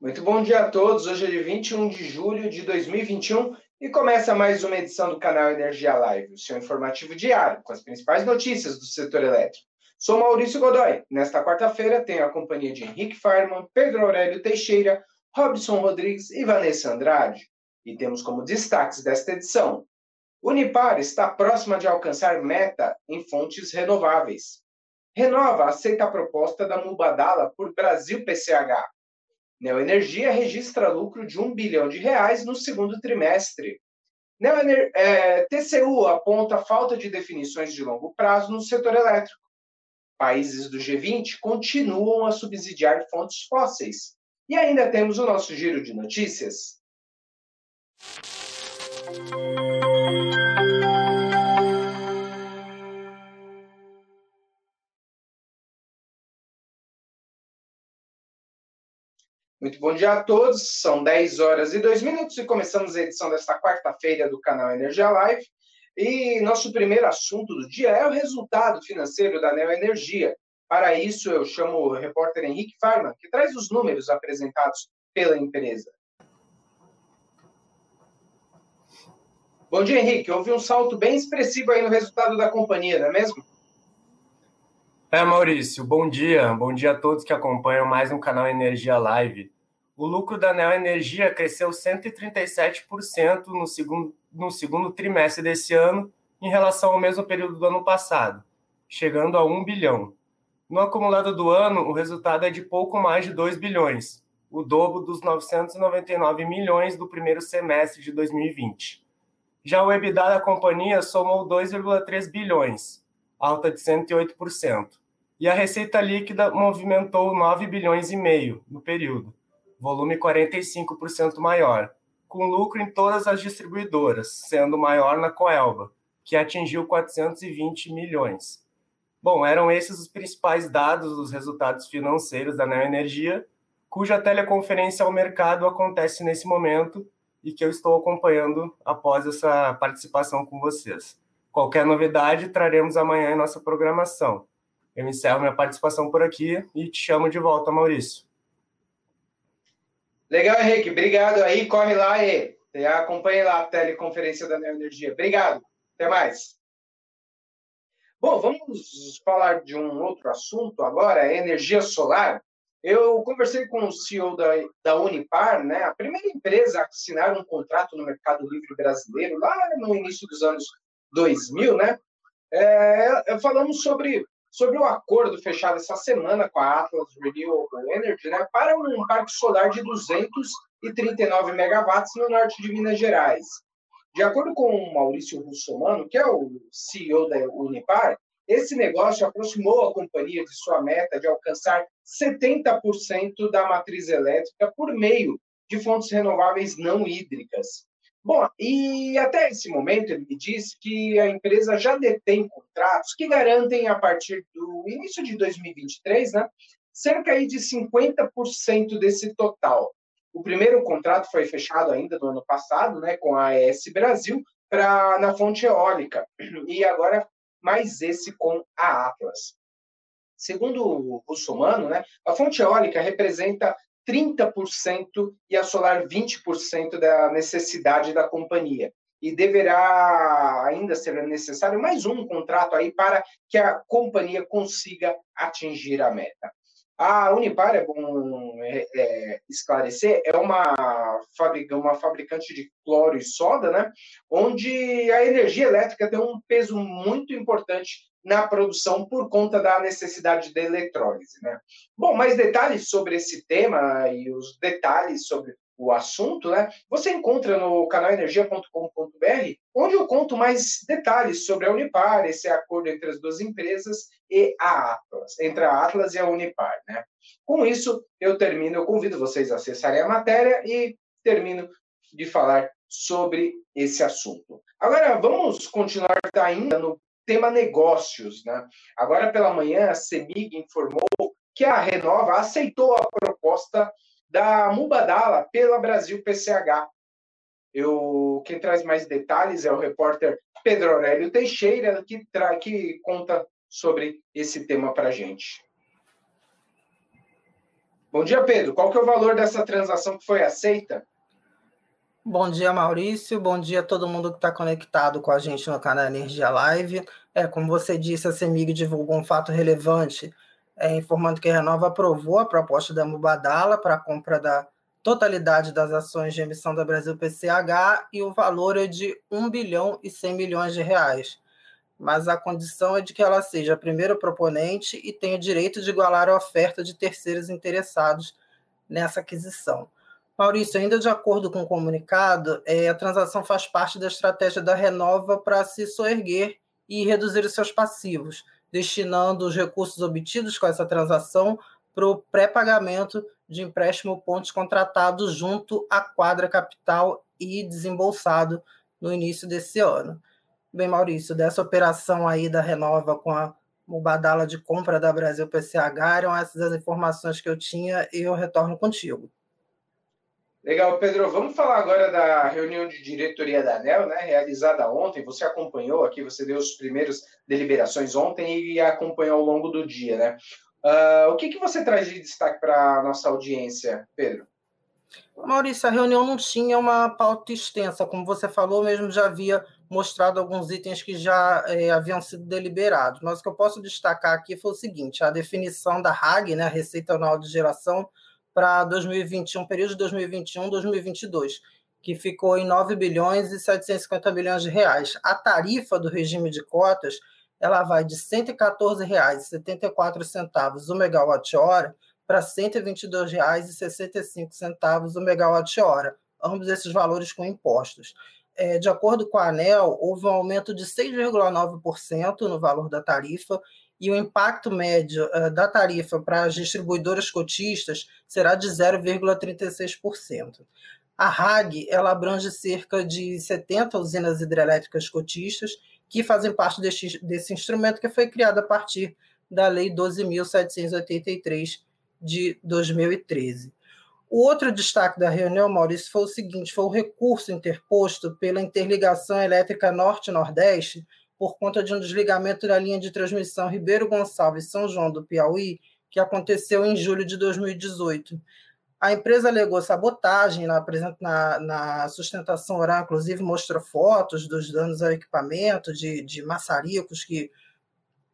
Muito bom dia a todos. Hoje é dia 21 de julho de 2021 e começa mais uma edição do canal Energia Live, o seu informativo diário com as principais notícias do setor elétrico. Sou Maurício Godoy. Nesta quarta-feira tenho a companhia de Henrique Farman, Pedro Aurélio Teixeira, Robson Rodrigues e Vanessa Andrade. E temos como destaques desta edição: Unipar está próxima de alcançar meta em fontes renováveis. Renova aceita a proposta da Mubadala por Brasil PCH. Neoenergia registra lucro de 1 bilhão de reais no segundo trimestre. Neoener é, TCU aponta falta de definições de longo prazo no setor elétrico. Países do G20 continuam a subsidiar fontes fósseis. E ainda temos o nosso giro de notícias. Muito bom dia a todos. São 10 horas e 2 minutos e começamos a edição desta quarta-feira do canal Energia Live. E nosso primeiro assunto do dia é o resultado financeiro da Neo Energia. Para isso, eu chamo o repórter Henrique Farman, que traz os números apresentados pela empresa. Bom dia, Henrique. Houve um salto bem expressivo aí no resultado da companhia, não é mesmo? É, Maurício, bom dia. Bom dia a todos que acompanham mais um canal Energia Live. O lucro da Neo Energia cresceu 137% no segundo, no segundo trimestre desse ano em relação ao mesmo período do ano passado, chegando a 1 bilhão. No acumulado do ano, o resultado é de pouco mais de 2 bilhões, o dobro dos 999 milhões do primeiro semestre de 2020. Já o EBITDA da companhia somou 2,3 bilhões, alta de 108%. E a receita líquida movimentou 9 bilhões e meio no período, volume 45% maior, com lucro em todas as distribuidoras, sendo maior na Coelba, que atingiu 420 milhões. Bom, eram esses os principais dados dos resultados financeiros da Neoenergia, cuja teleconferência ao mercado acontece nesse momento e que eu estou acompanhando após essa participação com vocês. Qualquer novidade, traremos amanhã em nossa programação. Eu encerro minha participação por aqui e te chamo de volta, Maurício. Legal, Henrique. Obrigado aí. Corre lá e acompanhe lá a teleconferência da Neoenergia. Obrigado. Até mais. Bom, vamos falar de um outro assunto agora, energia solar. Eu conversei com o CEO da, da Unipar, né, a primeira empresa a assinar um contrato no mercado livre brasileiro, lá no início dos anos 2000, né? É, é, falamos sobre, sobre o acordo fechado essa semana com a Atlas Renewable Energy né, para um parque solar de 239 megawatts no norte de Minas Gerais. De acordo com o Maurício Russomano, que é o CEO da Unipar, esse negócio aproximou a companhia de sua meta de alcançar 70% da matriz elétrica por meio de fontes renováveis não hídricas. Bom, e até esse momento ele me disse que a empresa já detém contratos que garantem, a partir do início de 2023, né, cerca de 50% desse total. O primeiro contrato foi fechado ainda no ano passado, né, com a AES Brasil, pra, na fonte eólica, e agora mais esse com a Atlas. Segundo o Russomano, né, a fonte eólica representa 30% e a solar 20% da necessidade da companhia. E deverá ainda ser necessário mais um contrato aí para que a companhia consiga atingir a meta. A Unipar, é bom é, é, esclarecer, é uma, fabrica, uma fabricante de cloro e soda, né? onde a energia elétrica tem um peso muito importante na produção por conta da necessidade de eletrólise. Né? Bom, mais detalhes sobre esse tema e os detalhes sobre o assunto, né? Você encontra no canal energia.com.br, onde eu conto mais detalhes sobre a Unipar, esse acordo entre as duas empresas e a Atlas, entre a Atlas e a Unipar, né? Com isso, eu termino, eu convido vocês a acessarem a matéria e termino de falar sobre esse assunto. Agora, vamos continuar ainda no tema negócios. Né? Agora pela manhã, a CEMIG informou que a Renova aceitou a proposta da Mubadala pela Brasil PCH. Eu, quem traz mais detalhes é o repórter Pedro Aurélio Teixeira, que, tra que conta sobre esse tema para a gente. Bom dia, Pedro. Qual que é o valor dessa transação que foi aceita? Bom dia, Maurício. Bom dia a todo mundo que está conectado com a gente no canal Energia Live. É, como você disse, a CEMIG divulgou um fato relevante, é, informando que a Renova aprovou a proposta da Mubadala para a compra da totalidade das ações de emissão da Brasil PCH e o valor é de 1 bilhão e 100 milhões de reais. Mas a condição é de que ela seja a primeira proponente e tenha o direito de igualar a oferta de terceiros interessados nessa aquisição. Maurício, ainda de acordo com o comunicado, é, a transação faz parte da estratégia da Renova para se soerguer e reduzir os seus passivos, destinando os recursos obtidos com essa transação para o pré-pagamento de empréstimo pontos contratados junto à quadra capital e desembolsado no início desse ano. Bem, Maurício, dessa operação aí da Renova com a Mubadala de compra da Brasil PCH, eram essas as informações que eu tinha e eu retorno contigo. Legal, Pedro. Vamos falar agora da reunião de diretoria da ANEL, né, realizada ontem. Você acompanhou aqui, você deu os primeiros deliberações ontem e acompanhou ao longo do dia, né? Uh, o que, que você traz de destaque para a nossa audiência, Pedro? Maurício, a reunião não tinha uma pauta extensa, como você falou, mesmo já havia mostrado alguns itens que já eh, haviam sido deliberados. Mas o que eu posso destacar aqui foi o seguinte: a definição da RAG, né, Receita Anual de Geração, para 2021, período de 2021 2022, que ficou em 9 bilhões e 750 milhões de reais. A tarifa do regime de cotas ela vai de R$ 114,74 o megawatt-hora para R$ 122,65 o megawatt-hora, ambos esses valores com impostos. É, de acordo com a ANEL, houve um aumento de 6,9% no valor da tarifa e o impacto médio uh, da tarifa para as distribuidoras cotistas será de 0,36%. A RAG ela abrange cerca de 70 usinas hidrelétricas cotistas que fazem parte desse, desse instrumento que foi criado a partir da Lei 12.783 de 2013. O outro destaque da reunião, Maurício, foi o seguinte: foi o recurso interposto pela interligação elétrica Norte-Nordeste por conta de um desligamento da linha de transmissão Ribeiro Gonçalves São João do Piauí, que aconteceu em julho de 2018. A empresa alegou sabotagem na, na, na sustentação oral, inclusive mostrou fotos dos danos ao equipamento, de, de maçaricos que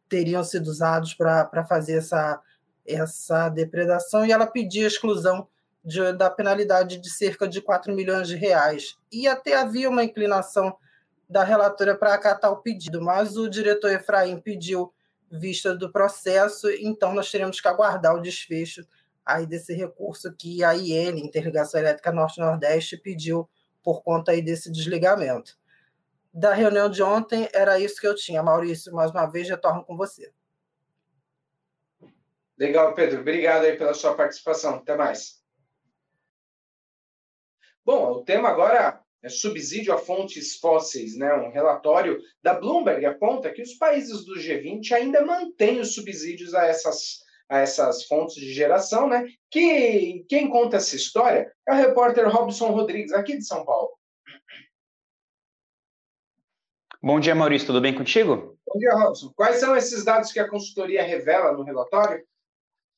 teriam sido usados para fazer essa, essa depredação, e ela pediu a exclusão de, da penalidade de cerca de 4 milhões de reais. E até havia uma inclinação da relatora para acatar o pedido, mas o diretor Efraim pediu vista do processo, então nós teremos que aguardar o desfecho aí desse recurso que a IN, Interligação Elétrica Norte-Nordeste, pediu por conta aí desse desligamento. Da reunião de ontem, era isso que eu tinha. Maurício, mais uma vez, retorno com você. Legal, Pedro. Obrigado aí pela sua participação. Até mais. Bom, o tema agora subsídio a fontes fósseis, né? Um relatório da Bloomberg aponta que os países do G20 ainda mantêm os subsídios a essas, a essas fontes de geração, né? Que quem conta essa história é o repórter Robson Rodrigues, aqui de São Paulo. Bom dia, Maurício. Tudo bem contigo? Bom dia, Robson. Quais são esses dados que a consultoria revela no relatório?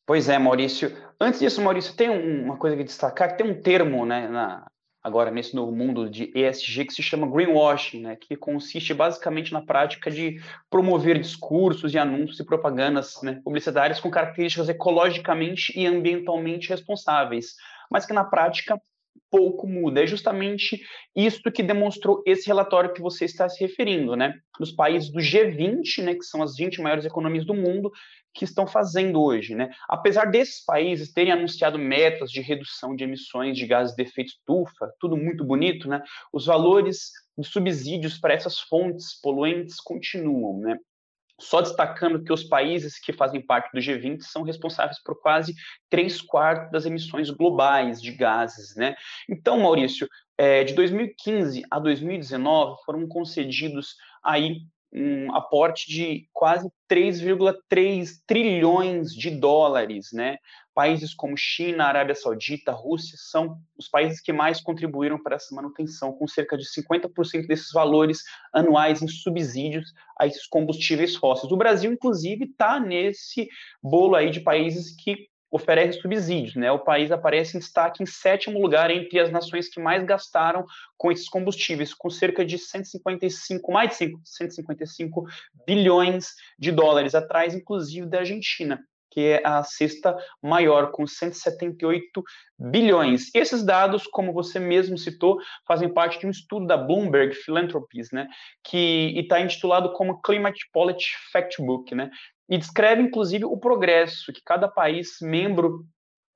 Pois é, Maurício. Antes disso, Maurício, tem uma coisa que destacar, que tem um termo né, na, agora nesse novo mundo de ESG que se chama greenwashing, né, que consiste basicamente na prática de promover discursos e anúncios e propagandas né, publicitárias com características ecologicamente e ambientalmente responsáveis, mas que na prática pouco muda. É justamente isso que demonstrou esse relatório que você está se referindo, né? Nos países do G20, né, que são as 20 maiores economias do mundo, que estão fazendo hoje, né? Apesar desses países terem anunciado metas de redução de emissões de gases de efeito estufa, tudo muito bonito, né? Os valores de subsídios para essas fontes poluentes continuam, né? Só destacando que os países que fazem parte do G20 são responsáveis por quase três quartos das emissões globais de gases, né? Então, Maurício, é, de 2015 a 2019 foram concedidos aí um aporte de quase 3,3 trilhões de dólares, né? Países como China, Arábia Saudita, Rússia são os países que mais contribuíram para essa manutenção, com cerca de 50% desses valores anuais em subsídios a esses combustíveis fósseis. O Brasil, inclusive, está nesse bolo aí de países que oferece subsídios. Né? O país aparece em destaque em sétimo lugar entre as nações que mais gastaram com esses combustíveis, com cerca de 155, mais de 155 bilhões de dólares, atrás, inclusive, da Argentina que é a sexta maior, com 178 bilhões. Esses dados, como você mesmo citou, fazem parte de um estudo da Bloomberg Philanthropies, né, que está intitulado como Climate Policy Factbook, né, e descreve, inclusive, o progresso que cada país membro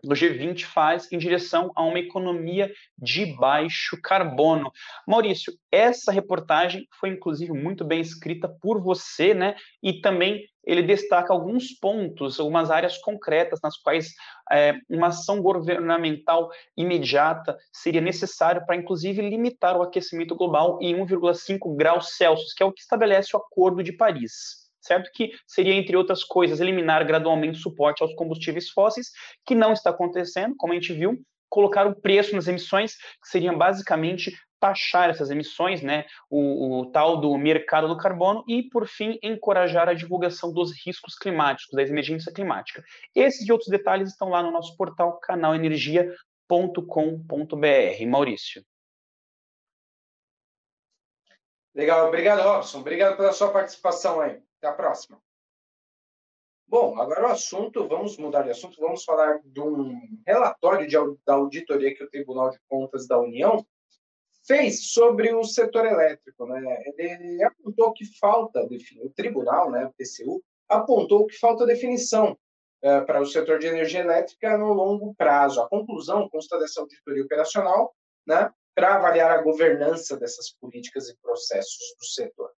do G20 faz em direção a uma economia de baixo carbono. Maurício, essa reportagem foi inclusive muito bem escrita por você, né? E também ele destaca alguns pontos, algumas áreas concretas nas quais é, uma ação governamental imediata seria necessária para, inclusive, limitar o aquecimento global em 1,5 graus Celsius, que é o que estabelece o Acordo de Paris certo? Que seria, entre outras coisas, eliminar gradualmente o suporte aos combustíveis fósseis, que não está acontecendo, como a gente viu, colocar o preço nas emissões, que seriam basicamente taxar essas emissões, né, o, o, tal do mercado do carbono e, por fim, encorajar a divulgação dos riscos climáticos, da emergência climática. Esses e outros detalhes estão lá no nosso portal canalenergia.com.br. Maurício. Legal, obrigado, Robson. Obrigado pela sua participação aí. Até a próxima. Bom, agora o assunto, vamos mudar de assunto, vamos falar de um relatório de, da auditoria que o Tribunal de Contas da União fez sobre o setor elétrico. Né? Ele apontou que falta, o tribunal, né, o TCU, apontou que falta definição uh, para o setor de energia elétrica no longo prazo. A conclusão consta dessa auditoria operacional né, para avaliar a governança dessas políticas e processos do setor.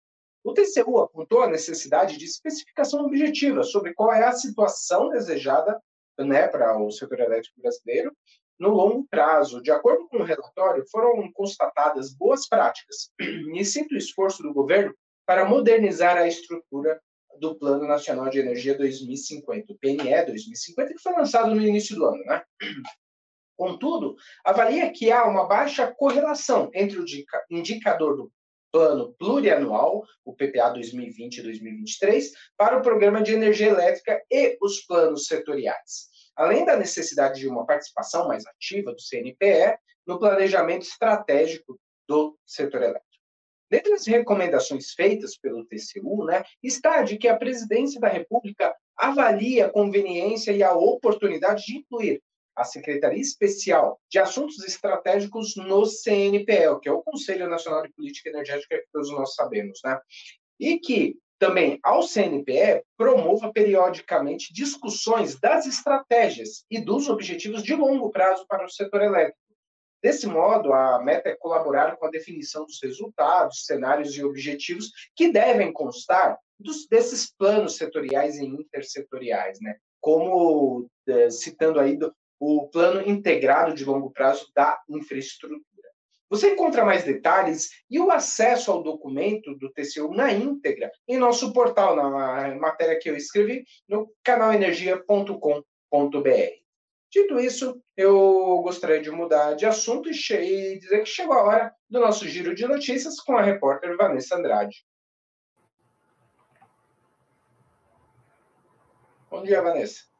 O TCU apontou a necessidade de especificação objetiva sobre qual é a situação desejada né, para o setor elétrico brasileiro no longo prazo. De acordo com o relatório, foram constatadas boas práticas e cito o esforço do governo para modernizar a estrutura do Plano Nacional de Energia 2050, o PNE 2050, que foi lançado no início do ano. Né? Contudo, avalia que há uma baixa correlação entre o indicador do plano plurianual, o PPA 2020-2023, para o programa de energia elétrica e os planos setoriais. Além da necessidade de uma participação mais ativa do CNPE no planejamento estratégico do setor elétrico. Dentre as recomendações feitas pelo TCU, né, está de que a presidência da República avalie a conveniência e a oportunidade de incluir a Secretaria Especial de Assuntos Estratégicos no CNPL, que é o Conselho Nacional de Política Energética, que todos nós sabemos, né? E que também ao CNPE promova periodicamente discussões das estratégias e dos objetivos de longo prazo para o setor elétrico. Desse modo, a meta é colaborar com a definição dos resultados, cenários e objetivos que devem constar dos, desses planos setoriais e intersetoriais, né? Como eh, citando aí do, o plano integrado de longo prazo da infraestrutura. Você encontra mais detalhes e o acesso ao documento do TCU na íntegra em nosso portal, na matéria que eu escrevi, no canalenergia.com.br. Dito isso, eu gostaria de mudar de assunto e dizer que chegou a hora do nosso giro de notícias com a repórter Vanessa Andrade. Bom dia, Vanessa.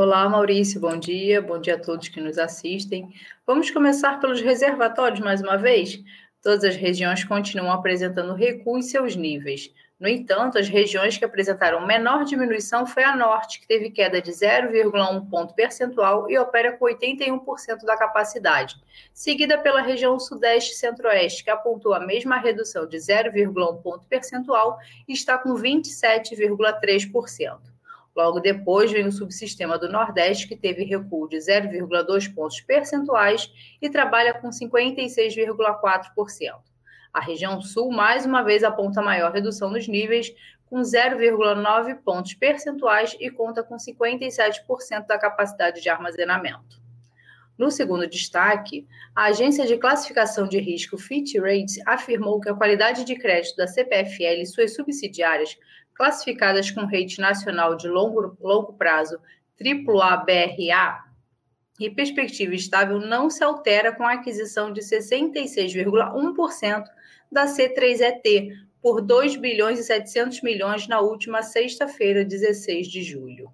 Olá, Maurício, bom dia. Bom dia a todos que nos assistem. Vamos começar pelos reservatórios mais uma vez? Todas as regiões continuam apresentando recuo em seus níveis. No entanto, as regiões que apresentaram menor diminuição foi a Norte, que teve queda de 0,1 ponto percentual e opera com 81% da capacidade, seguida pela região Sudeste e Centro-Oeste, que apontou a mesma redução de 0,1 ponto percentual e está com 27,3%. Logo depois vem o subsistema do Nordeste, que teve recuo de 0,2 pontos percentuais e trabalha com 56,4%. A região Sul, mais uma vez, aponta maior redução nos níveis, com 0,9 pontos percentuais e conta com 57% da capacidade de armazenamento. No segundo destaque, a agência de classificação de risco Fitch Ratings afirmou que a qualidade de crédito da CPFL e suas subsidiárias classificadas com rate nacional de longo, longo prazo AAA-BRA e perspectiva estável não se altera com a aquisição de 66,1% da C3ET por 2 bilhões e 700 milhões na última sexta-feira, 16 de julho.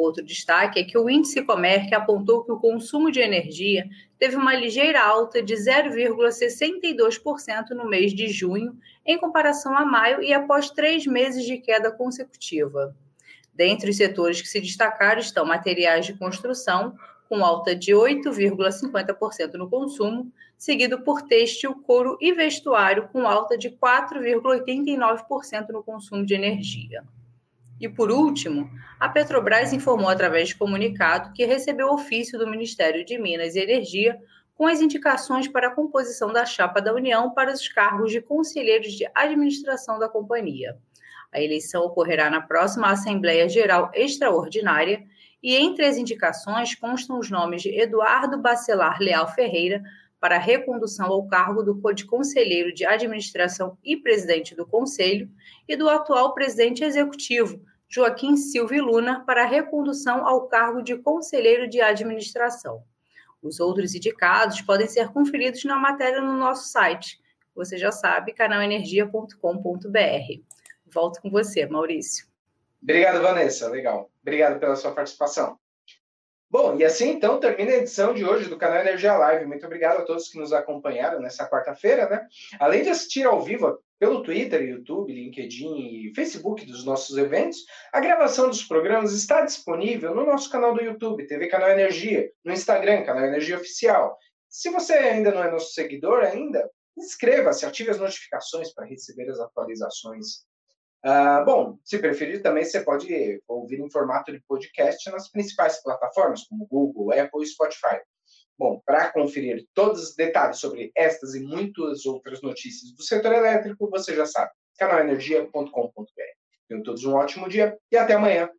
Outro destaque é que o índice Comerc apontou que o consumo de energia teve uma ligeira alta de 0,62% no mês de junho, em comparação a maio e após três meses de queda consecutiva. Dentre os setores que se destacaram estão materiais de construção, com alta de 8,50% no consumo, seguido por têxtil, couro e vestuário, com alta de 4,89% no consumo de energia. E por último, a Petrobras informou através de comunicado que recebeu ofício do Ministério de Minas e Energia com as indicações para a composição da chapa da União para os cargos de conselheiros de administração da companhia. A eleição ocorrerá na próxima Assembleia Geral Extraordinária e entre as indicações constam os nomes de Eduardo Bacelar Leal Ferreira para recondução ao cargo do de conselheiro de administração e presidente do conselho e do atual presidente executivo, Joaquim Silva Luna, para recondução ao cargo de conselheiro de administração. Os outros indicados podem ser conferidos na matéria no nosso site. Você já sabe, canalenergia.com.br. Volto com você, Maurício. Obrigado, Vanessa. Legal. Obrigado pela sua participação. Bom, e assim então termina a edição de hoje do canal Energia Live. Muito obrigado a todos que nos acompanharam nessa quarta-feira, né? Além de assistir ao vivo pelo Twitter, YouTube, LinkedIn e Facebook dos nossos eventos, a gravação dos programas está disponível no nosso canal do YouTube, TV Canal Energia, no Instagram, Canal Energia Oficial. Se você ainda não é nosso seguidor ainda, inscreva-se, ative as notificações para receber as atualizações Uh, bom, se preferir, também você pode ouvir em formato de podcast nas principais plataformas, como Google, Apple e Spotify. Bom, para conferir todos os detalhes sobre estas e muitas outras notícias do setor elétrico, você já sabe, canalenergia.com.br. Tenham todos um ótimo dia e até amanhã.